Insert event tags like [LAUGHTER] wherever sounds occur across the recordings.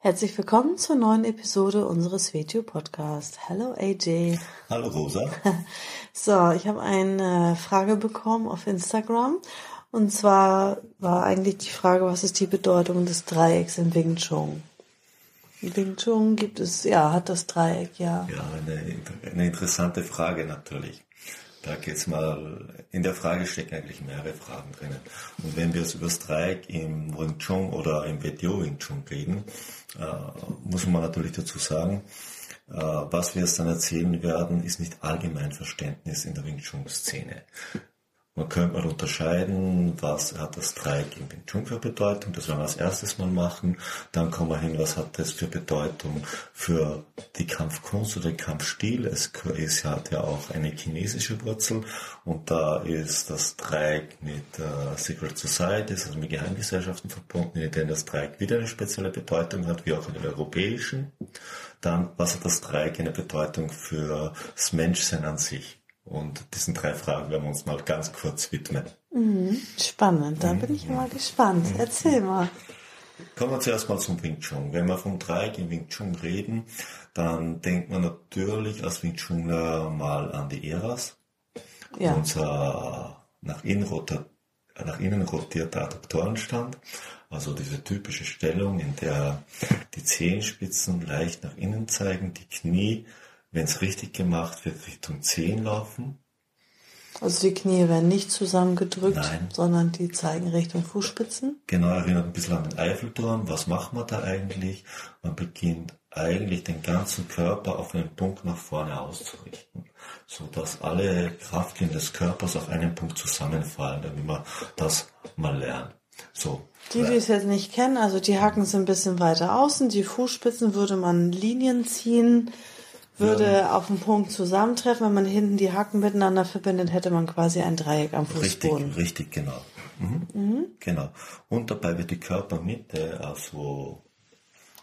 Herzlich willkommen zur neuen Episode unseres Video Podcasts. Hallo AJ. Hallo Rosa. [LAUGHS] So, ich habe eine Frage bekommen auf Instagram und zwar war eigentlich die Frage, was ist die Bedeutung des Dreiecks in Wing Chun? In Wing Chun gibt es, ja, hat das Dreieck, ja. Ja, eine, eine interessante Frage natürlich. Da geht's mal, in der Frage stecken eigentlich mehrere Fragen drinnen. Und wenn wir jetzt über Dreieck im Wing Chun oder im WTO Wing Chun reden, äh, muss man natürlich dazu sagen, äh, was wir jetzt dann erzählen werden, ist nicht allgemein Verständnis in der Wing Chun Szene. Man könnte mal unterscheiden, was hat das Dreieck im Wing Chun für Bedeutung, das werden wir als erstes mal machen. Dann kommen wir hin, was hat das für Bedeutung für die Kampfkunst oder den Kampfstil. Es ist, hat ja auch eine chinesische Wurzel und da ist das Dreieck mit äh, Secret Societies, also mit Geheimgesellschaften verbunden, in denen das Dreieck wieder eine spezielle Bedeutung hat, wie auch in den europäischen. Dann, was hat das Dreieck eine Bedeutung für das Menschsein an sich? Und diesen drei Fragen werden wir uns mal ganz kurz widmen. Mhm, spannend, da mhm. bin ich mal gespannt. Mhm. Erzähl mal. Kommen wir zuerst mal zum Wing Chun. Wenn wir vom Dreieck im Wing Chun reden, dann denkt man natürlich als Wing Chuner mal an die Eras. Ja. Unser nach innen, rotiert, nach innen rotierter Adduktorenstand. Also diese typische Stellung, in der die Zehenspitzen leicht nach innen zeigen, die Knie wenn es richtig gemacht wird, Richtung Zehen laufen. Also die Knie werden nicht zusammengedrückt, Nein. sondern die zeigen Richtung Fußspitzen. Genau, erinnert ein bisschen an den Eiffelturm. Was macht man da eigentlich? Man beginnt eigentlich den ganzen Körper auf einen Punkt nach vorne auszurichten, so dass alle Kraftlinien des Körpers auf einen Punkt zusammenfallen, damit man das mal lernt. So. Die, die es jetzt nicht kennen, also die Hacken sind ein bisschen weiter außen, die Fußspitzen würde man Linien ziehen, würde ja. auf dem Punkt zusammentreffen. Wenn man hinten die Hacken miteinander verbindet, hätte man quasi ein Dreieck am Fußboden. Richtig, richtig, genau. Mhm. Mhm. Genau. Und dabei wird die Körpermitte, also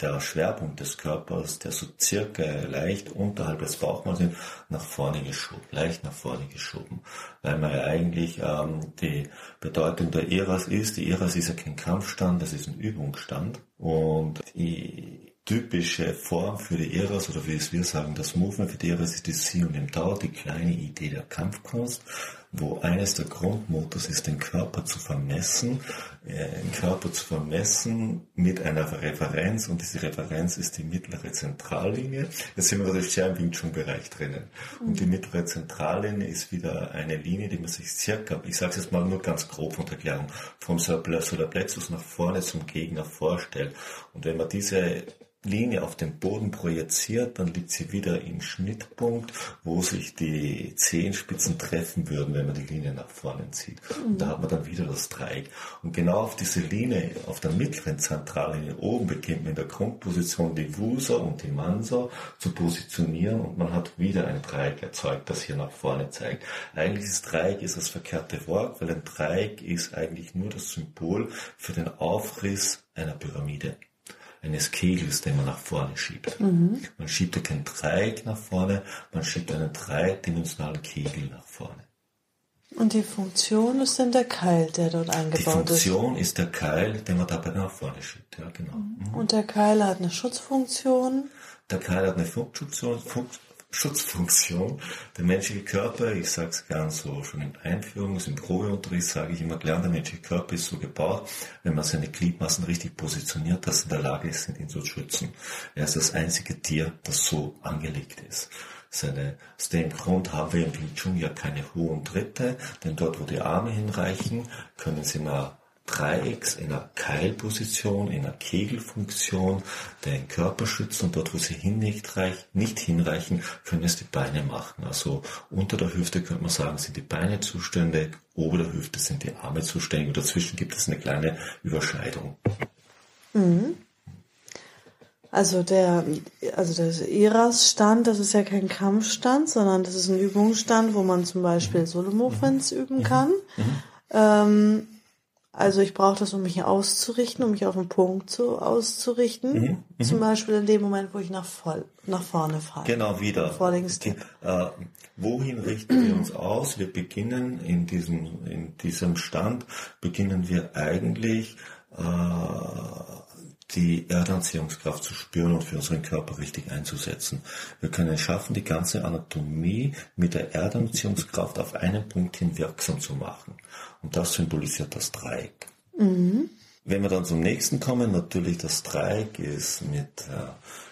der Schwerpunkt des Körpers, der so circa leicht unterhalb des Bauchmanns sind, nach vorne geschoben, leicht nach vorne geschoben. Weil man ja eigentlich ähm, die Bedeutung der Eras ist, die Eras ist ja kein Kampfstand, das ist ein Übungsstand. Und die typische Form für die Eras oder wie es wir sagen, das Movement für die Eras ist die Sie und im Tau, die kleine Idee der Kampfkunst, wo eines der Grundmotors ist, den Körper zu vermessen, äh, den Körper zu vermessen mit einer Referenz und diese Referenz ist die mittlere Zentrallinie. Jetzt sind wir natürlich sehr im Wing Chun Bereich drinnen. Und die mittlere Zentrallinie ist wieder eine Linie, die man sich circa, ich sage es jetzt mal nur ganz grob von der Erklärung, vom Solarplexus nach vorne zum Gegner vorstellt. Und wenn man diese Linie auf den Boden projiziert, dann liegt sie wieder im Schnittpunkt, wo sich die Zehenspitzen treffen würden, wenn man die Linie nach vorne zieht. Und da hat man dann wieder das Dreieck. Und genau auf diese Linie, auf der mittleren Zentrallinie oben beginnt man in der Grundposition die Wusa und die Mansa zu positionieren und man hat wieder ein Dreieck erzeugt, das hier nach vorne zeigt. Eigentlich ist Dreieck ist das verkehrte Wort, weil ein Dreieck ist eigentlich nur das Symbol für den Aufriss einer Pyramide eines Kegels, den man nach vorne schiebt. Mhm. Man schiebt ja kein Dreieck nach vorne, man schiebt einen dreidimensionalen Kegel nach vorne. Und die Funktion ist dann der Keil, der dort eingebaut ist. Die Funktion ist. ist der Keil, den man dabei nach vorne schiebt, ja genau. Mhm. Und der Keil hat eine Schutzfunktion. Der Keil hat eine Funktion, Schutzfunktion. Der menschliche Körper, ich sage es ganz so schon in Einführungs-, im Probeunterricht sage ich immer klar, der menschliche Körper ist so gebaut, wenn man seine Gliedmaßen richtig positioniert, dass sie in der Lage sind, ihn zu schützen. Er ist das einzige Tier, das so angelegt ist. Seine, aus dem Grund haben wir im Wing Chun ja keine hohen Tritte, denn dort, wo die Arme hinreichen, können sie mal Dreiecks in einer Keilposition, in einer Kegelfunktion den Körper schützen und dort, wo sie hin nicht, reich, nicht hinreichen, können es die Beine machen. Also unter der Hüfte könnte man sagen, sind die Beine zuständig, ober der Hüfte sind die Arme zuständig und dazwischen gibt es eine kleine Überscheidung. Mhm. Also der, also der IRAS-Stand, das ist ja kein Kampfstand, sondern das ist ein Übungsstand, wo man zum Beispiel mhm. Solo-Movements mhm. üben kann. Mhm. Ähm, also ich brauche das, um mich auszurichten, um mich auf einen Punkt zu, auszurichten. Mhm, mhm. Zum Beispiel in dem Moment, wo ich nach, voll, nach vorne falle. Genau, wieder. Die, äh, wohin richten wir uns aus? Wir beginnen in diesem, in diesem Stand, beginnen wir eigentlich äh, die Erdanziehungskraft zu spüren und für unseren Körper richtig einzusetzen. Wir können es schaffen, die ganze Anatomie mit der Erdanziehungskraft auf einen Punkt hin wirksam zu machen. Und das symbolisiert das Dreieck. Mhm. Wenn wir dann zum nächsten kommen, natürlich das Dreieck ist mit äh,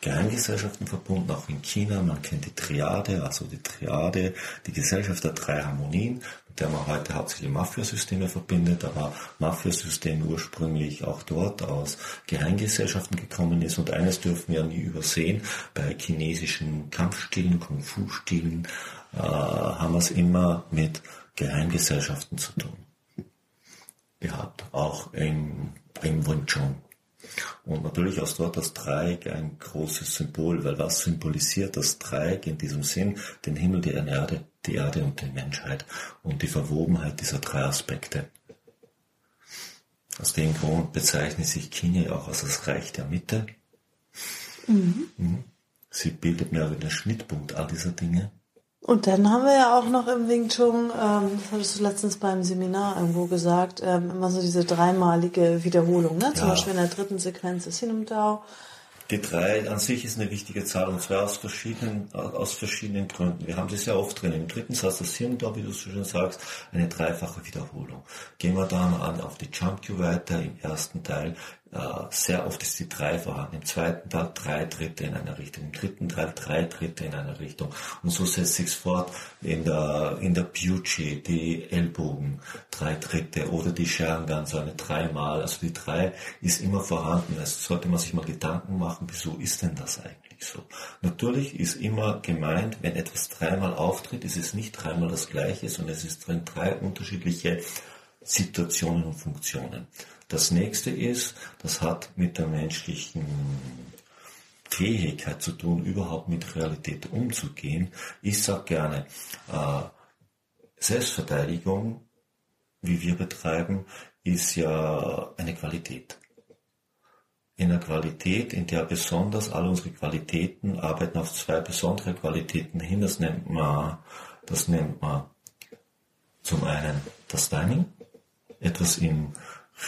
Geheimgesellschaften verbunden, auch in China. Man kennt die Triade, also die Triade, die Gesellschaft der drei Harmonien, mit der man heute hauptsächlich Mafiasysteme verbindet, aber Mafiasystem ursprünglich auch dort aus Geheimgesellschaften gekommen ist. Und eines dürfen wir nie übersehen, bei chinesischen Kampfstilen, Kung-Fu-Stilen äh, haben wir es immer mit Geheimgesellschaften zu tun gehabt, auch im, im Wing Chun. Und natürlich ist dort das Dreieck ein großes Symbol, weil was symbolisiert das Dreieck in diesem Sinn? Den Himmel, die Erde, die Erde und die Menschheit und die Verwobenheit dieser drei Aspekte. Aus dem Grund bezeichnet sich China auch als das Reich der Mitte. Mhm. mhm. Sie bildet mehr oder den Schnittpunkt all dieser Dinge. Und dann haben wir ja auch noch im Wing Chun, ähm, das hattest du letztens beim Seminar irgendwo gesagt, ähm, immer so diese dreimalige Wiederholung, ne? Zum ja. Beispiel in der dritten Sequenz ist Sinum Dao. Die drei an sich ist eine wichtige Zahl und zwar aus verschiedenen, aus verschiedenen Gründen. Wir haben sie sehr oft drin. Im dritten Satz das Hirn da, wie du so schön sagst, eine dreifache Wiederholung. Gehen wir dann an auf die Jump Cue weiter im ersten Teil. Äh, sehr oft ist die drei vorhanden. Im zweiten Teil drei Dritte in einer Richtung, im dritten Teil drei Dritte in einer Richtung. Und so setzt sich's fort in der, in der Pucci, die Ellbogen, drei Dritte oder die Sharingan, so eine dreimal. Also die drei ist immer vorhanden. Also sollte man sich mal Gedanken machen, wieso ist denn das eigentlich so? Natürlich ist immer gemeint, wenn etwas dreimal auftritt, ist es nicht dreimal das gleiche, sondern es ist drin drei unterschiedliche Situationen und Funktionen. Das nächste ist, das hat mit der menschlichen Fähigkeit zu tun, überhaupt mit Realität umzugehen. Ich sage gerne, äh, Selbstverteidigung, wie wir betreiben, ist ja eine Qualität. In einer Qualität, in der besonders all unsere Qualitäten arbeiten auf zwei besondere Qualitäten hin. Das nennt man, das nennt man zum einen das Timing, etwas im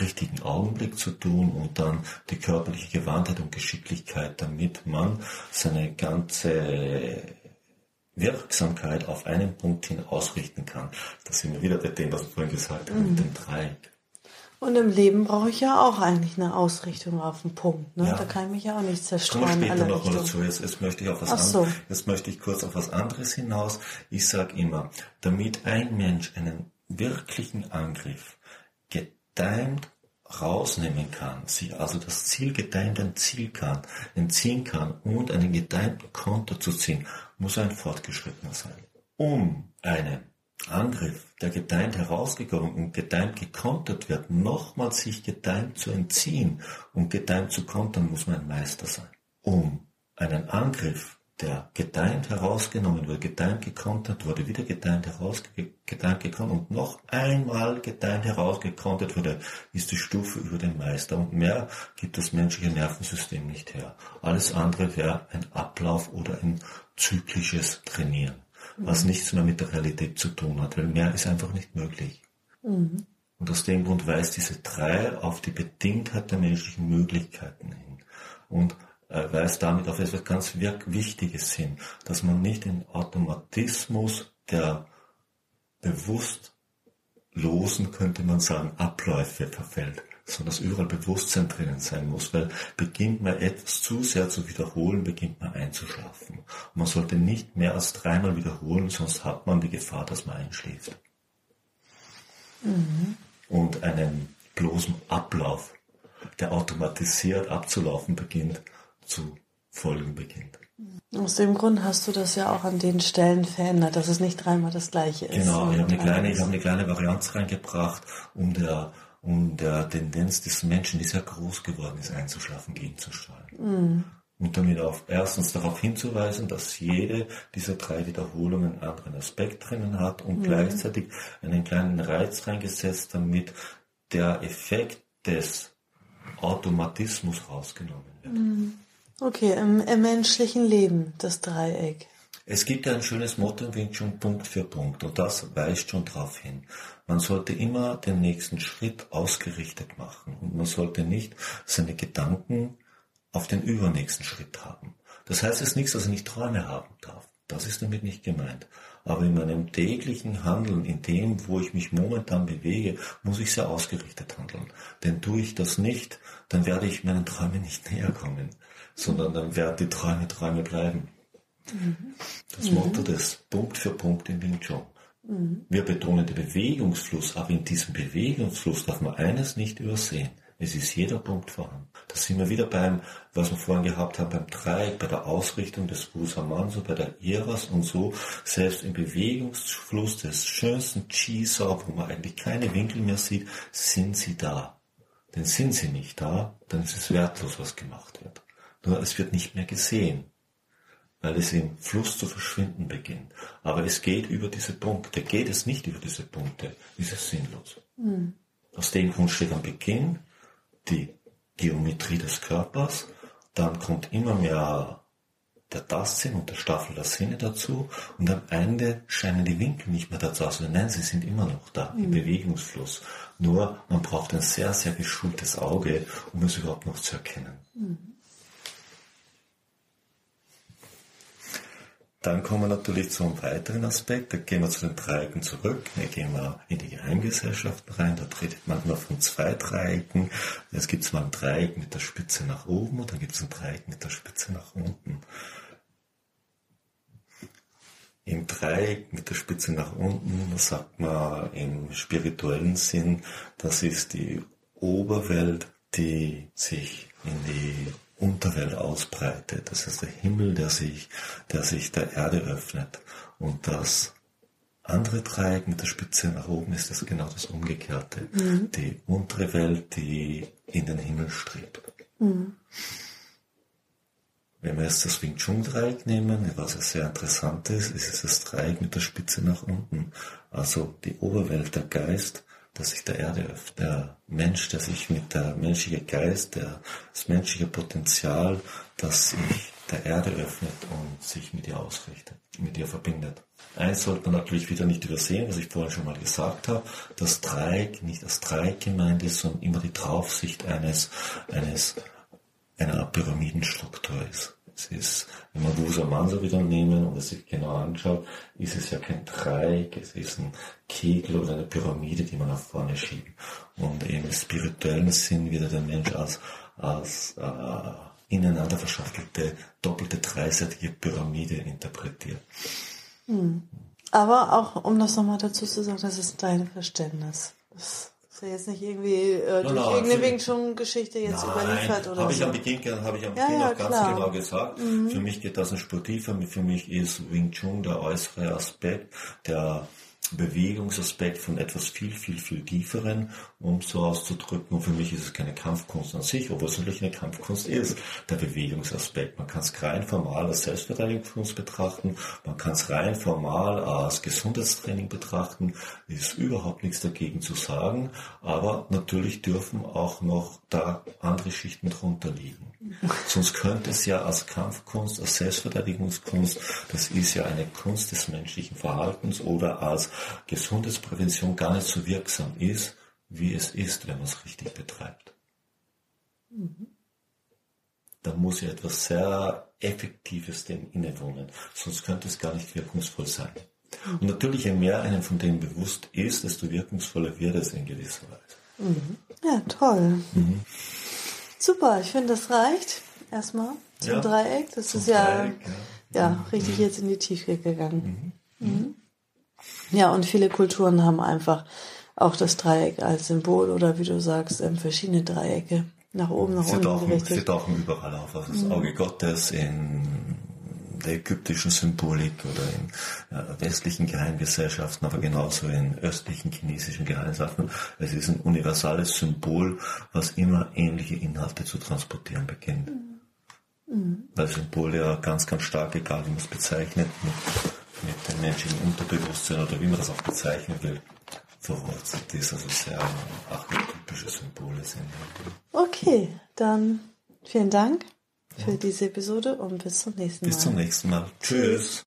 richtigen Augenblick zu tun und dann die körperliche Gewandtheit und Geschicklichkeit, damit man seine ganze Wirksamkeit auf einen Punkt hin ausrichten kann. Das sind wir wieder bei dem, was ich vorhin gesagt habe, mhm. mit dem Dreieck. Und im Leben brauche ich ja auch eigentlich eine Ausrichtung auf den Punkt. Ne? Ja. Da kann ich mich ja auch nicht zerstreuen. Kommen wir später noch mal dazu. Jetzt, jetzt, möchte ich auf was so. jetzt möchte ich kurz auf was anderes hinaus. Ich sage immer, damit ein Mensch einen wirklichen Angriff gedeimt rausnehmen kann, sich also das Ziel gedeimt entziehen kann, entziehen kann und einen gedeimten Konto zu ziehen, muss ein fortgeschrittener sein. Um einen Angriff, der gedeimt herausgekommen und gedeimt gekontert wird, nochmal sich gedeimt zu entziehen und gedeimt zu kontern, muss man ein Meister sein. Um einen Angriff, der gedeimt herausgenommen wurde, gedeimt gekontert wurde, wieder gedeimt herausgedeimt gekommen und noch einmal gedeimt herausgekontert wurde, ist die Stufe über den Meister. Und mehr gibt das menschliche Nervensystem nicht her. Alles andere wäre ein Ablauf oder ein zyklisches Trainieren, was mhm. nichts mehr mit der Realität zu tun hat, weil mehr ist einfach nicht möglich. Mhm. Und aus dem Grund weist diese drei auf die Bedingtheit der menschlichen Möglichkeiten hin. Und äh, weist damit auf etwas ganz Wichtiges hin, dass man nicht in Automatismus der bewusst losen, könnte man sagen, Abläufe verfällt, sondern dass überall Bewusstsein drinnen sein muss, weil beginnt man etwas zu sehr zu wiederholen, beginnt man einzuschlafen. Und man sollte nicht mehr als dreimal wiederholen, sonst hat man die Gefahr, dass man einschläft. Mhm. Und einen bloßen Ablauf, der automatisiert abzulaufen beginnt, zu folgen beginnt. Aus dem Grund hast du das ja auch an den Stellen verändert, dass es nicht dreimal das gleiche ist. Genau, ich habe eine kleine, ich habe eine kleine Varianz reingebracht, um der, um der Tendenz des Menschen, die sehr groß geworden ist, einzuschlafen, gegenzusteuern. Mhm. Und damit auf, erstens darauf hinzuweisen, dass jede dieser drei Wiederholungen einen anderen Aspekt drinnen hat und mhm. gleichzeitig einen kleinen Reiz reingesetzt, damit der Effekt des Automatismus rausgenommen wird. Mhm. Okay, im, im, menschlichen Leben, das Dreieck. Es gibt ja ein schönes Motto im Wing Chun Punkt für Punkt und das weist schon darauf hin. Man sollte immer den nächsten Schritt ausgerichtet machen und man sollte nicht seine Gedanken auf den übernächsten Schritt haben. Das heißt jetzt nichts, dass er nicht Träume haben darf. Das ist damit nicht gemeint. Aber in meinem täglichen Handeln, in dem, wo ich mich momentan bewege, muss ich sehr ausgerichtet handeln. Denn tue ich das nicht, dann werde ich meinen Träumen nicht näher kommen, sondern dann werden die Träume Träume bleiben. Mhm. Das Motto des Punkt für Punkt in Wing Chun. Mhm. Wir betonen den Bewegungsfluss, aber in diesem Bewegungsfluss darf man eines nicht übersehen. Es ist jeder Punkt vorhanden. Da sind wir wieder beim, was wir vorhin gehabt haben, beim Dreieck, bei der Ausrichtung des Busamanso, bei der Iras und so, selbst im Bewegungsfluss des schönsten Chisau, wo man eigentlich keine Winkel mehr sieht, sind sie da. Denn sind sie nicht da, dann ist es wertlos, was gemacht wird. Nur es wird nicht mehr gesehen, weil es im Fluss zu verschwinden beginnt. Aber es geht über diese Punkte. Geht es nicht über diese Punkte, ist es sinnlos. Mhm. Aus dem Grund steht am Beginn die Geometrie des Körpers, dann kommt immer mehr der Tastsinn und der Staffel der Sinne dazu und am Ende scheinen die Winkel nicht mehr dazu aus. Nein, sie sind immer noch da mhm. im Bewegungsfluss. Nur man braucht ein sehr, sehr geschultes Auge, um es überhaupt noch zu erkennen. Mhm. Dann kommen wir natürlich zu einem weiteren Aspekt, da gehen wir zu den Dreiecken zurück, da gehen wir in die Geheimgesellschaften rein, da redet man nur von zwei Dreiecken. Es gibt mal ein Dreieck mit der Spitze nach oben und dann gibt es ein Dreieck mit der Spitze nach unten. Im Dreieck mit der Spitze nach unten, sagt man im spirituellen Sinn, das ist die Oberwelt, die sich in die Unterwelt ausbreitet. Das ist der Himmel, der sich, der sich der Erde öffnet. Und das andere Dreieck mit der Spitze nach oben ist das genau das Umgekehrte. Mhm. Die untere Welt, die in den Himmel strebt. Mhm. Wenn wir jetzt das Wing Chun Dreieck nehmen, was ja sehr interessant ist, ist es das Dreieck mit der Spitze nach unten. Also die Oberwelt, der Geist, dass sich der Erde. Der Mensch, der sich mit der menschliche Geist, der, das menschliche Potenzial, das sich der Erde öffnet und sich mit ihr ausrichtet, mit ihr verbindet. Eins sollte man natürlich wieder nicht übersehen, was ich vorhin schon mal gesagt habe, dass Dreieck nicht als Dreieck gemeint ist, sondern immer die Draufsicht eines, eines, einer Pyramidenstruktur ist. Es ist, wenn wir Wusa Mansa wieder nehmen und es sich genau anschaut, ist es ja kein Dreieck, es ist ein Kegel oder eine Pyramide, die man nach vorne schiebt. Und im spirituellen Sinn wird der Mensch als, als äh, ineinander verschachtelte, doppelte, dreiseitige Pyramide interpretiert. Hm. Aber auch, um das nochmal dazu zu sagen, das ist dein Verständnis. Das ist ja jetzt nicht irgendwie äh, durch no, irgendeine Wing Chun Geschichte jetzt nein, überliefert oder hab so. Ich am Beginn, habe ich am Beginn ja, auch ganz klar. genau gesagt. Mhm. Für mich geht das ein Spur tiefer. Für mich ist Wing Chun der äußere Aspekt, der Bewegungsaspekt von etwas viel, viel, viel tieferen, um so auszudrücken. Und für mich ist es keine Kampfkunst an sich, obwohl es natürlich eine Kampfkunst ist, der Bewegungsaspekt. Man kann es rein formal als Selbstverteidigungskunst betrachten, man kann es rein formal als Gesundheitstraining betrachten, ist überhaupt nichts dagegen zu sagen, aber natürlich dürfen auch noch da andere Schichten drunter liegen. [LAUGHS] Sonst könnte es ja als Kampfkunst, als Selbstverteidigungskunst, das ist ja eine Kunst des menschlichen Verhaltens oder als Gesundheitsprävention gar nicht so wirksam ist, wie es ist, wenn man es richtig betreibt. Mhm. Da muss ja etwas sehr Effektives dem innewohnen, sonst könnte es gar nicht wirkungsvoll sein. Mhm. Und natürlich, je mehr einem von dem bewusst ist, desto wirkungsvoller wird es in gewisser Weise. Mhm. Ja, toll. Mhm. Super, ich finde, das reicht erstmal zum ja, Dreieck. Das ist ja, Dreieck, ja. ja, richtig jetzt in die Tiefe gegangen. Mhm. Mhm. Ja, und viele Kulturen haben einfach auch das Dreieck als Symbol oder wie du sagst, ähm, verschiedene Dreiecke nach oben, nach unten gerichtet. Sie tauchen überall auf. Also das mhm. Auge Gottes in der ägyptischen Symbolik oder in äh, westlichen Geheimgesellschaften, aber genauso in östlichen chinesischen Geheimgesellschaften. Es ist ein universales Symbol, was immer ähnliche Inhalte zu transportieren beginnt. Mhm. weil Symbole ja ganz, ganz stark, egal wie man es bezeichnet, mit, mit dem menschlichen Unterbewusstsein oder wie man das auch bezeichnen will, verwurzelt ist, also sehr archetypische Symbole sind. Okay, dann vielen Dank für diese Episode und bis zum nächsten Mal. Bis zum nächsten Mal. Tschüss.